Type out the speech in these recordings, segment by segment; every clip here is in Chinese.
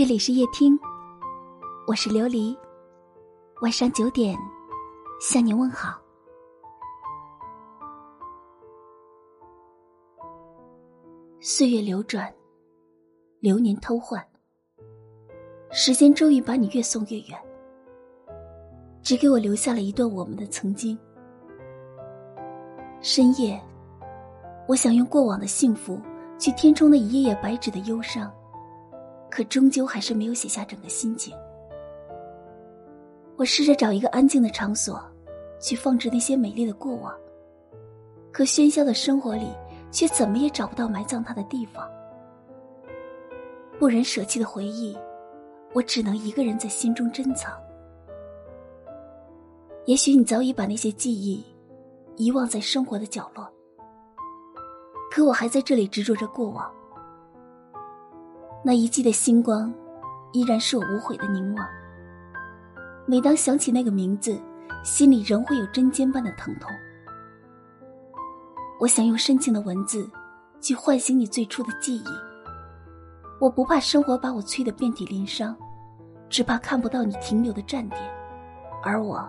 这里是夜听，我是琉璃。晚上九点，向您问好。岁月流转，流年偷换，时间终于把你越送越远，只给我留下了一段我们的曾经。深夜，我想用过往的幸福去填充那一页页白纸的忧伤。可终究还是没有写下整个心情。我试着找一个安静的场所，去放置那些美丽的过往。可喧嚣的生活里，却怎么也找不到埋葬它的地方。不忍舍弃的回忆，我只能一个人在心中珍藏。也许你早已把那些记忆遗忘在生活的角落，可我还在这里执着着过往。那一季的星光，依然是我无悔的凝望。每当想起那个名字，心里仍会有针尖般的疼痛。我想用深情的文字，去唤醒你最初的记忆。我不怕生活把我催得遍体鳞伤，只怕看不到你停留的站点，而我，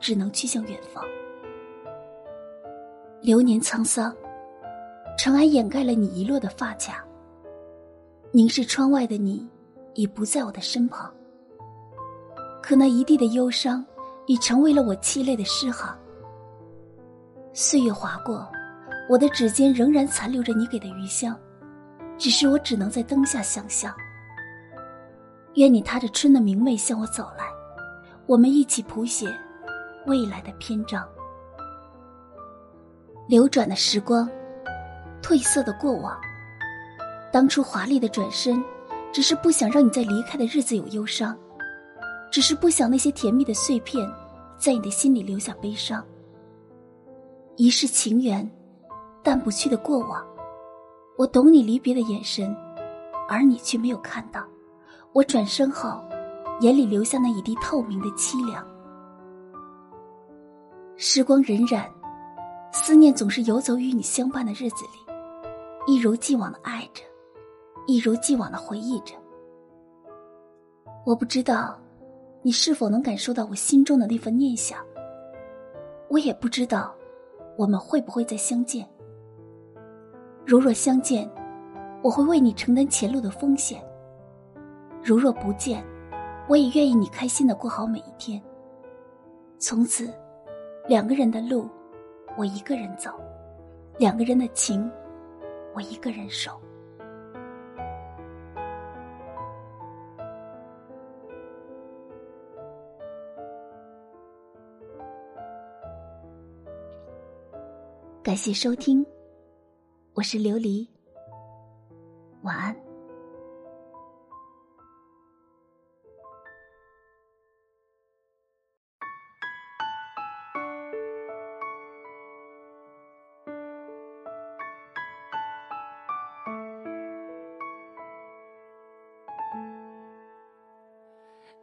只能去向远方。流年沧桑，尘埃掩盖了你遗落的发卡。凝视窗外的你，已不在我的身旁。可那一地的忧伤，已成为了我凄泪的诗行。岁月划过，我的指尖仍然残留着你给的余香，只是我只能在灯下想象。愿你踏着春的明媚向我走来，我们一起谱写未来的篇章。流转的时光，褪色的过往。当初华丽的转身，只是不想让你在离开的日子有忧伤，只是不想那些甜蜜的碎片，在你的心里留下悲伤。一世情缘，淡不去的过往，我懂你离别的眼神，而你却没有看到。我转身后，眼里留下那一滴透明的凄凉。时光荏苒，思念总是游走于你相伴的日子里，一如既往的爱着。一如既往的回忆着，我不知道你是否能感受到我心中的那份念想。我也不知道我们会不会再相见。如若相见，我会为你承担前路的风险；如若不见，我也愿意你开心的过好每一天。从此，两个人的路，我一个人走；两个人的情，我一个人守。感谢收听，我是琉璃。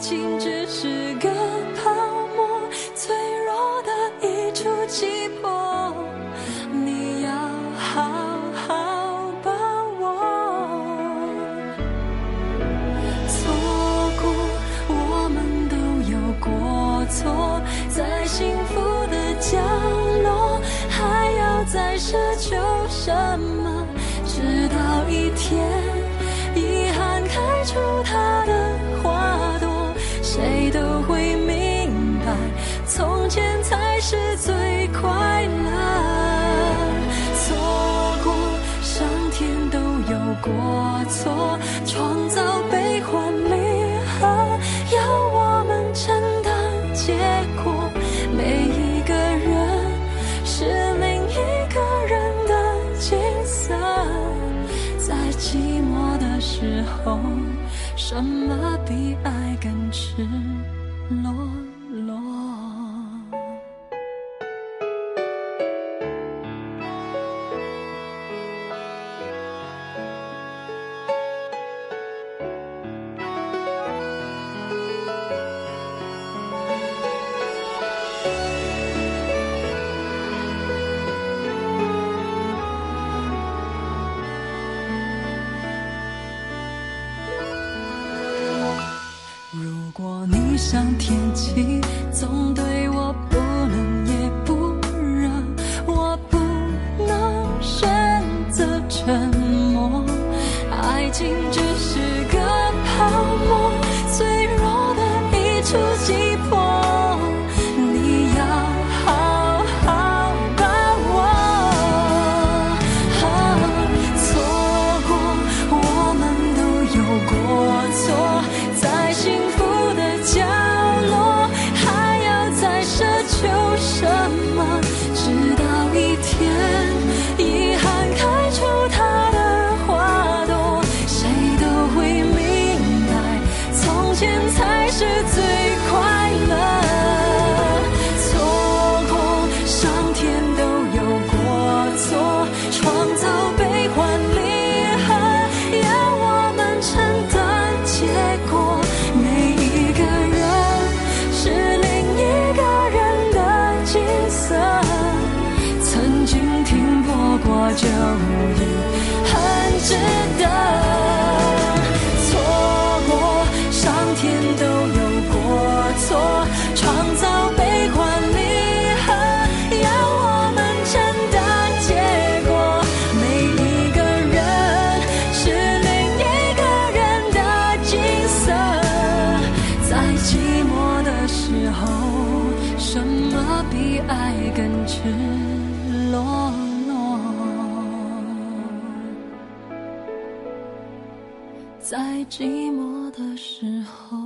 情只是过错创造悲欢离合要我们承担结果。每一个人是另一个人的景色在寂寞的时候什么比爱更赤裸？像天气总对我不冷也不热。我不能选择沉默。爱情只赤裸裸在寂寞的时候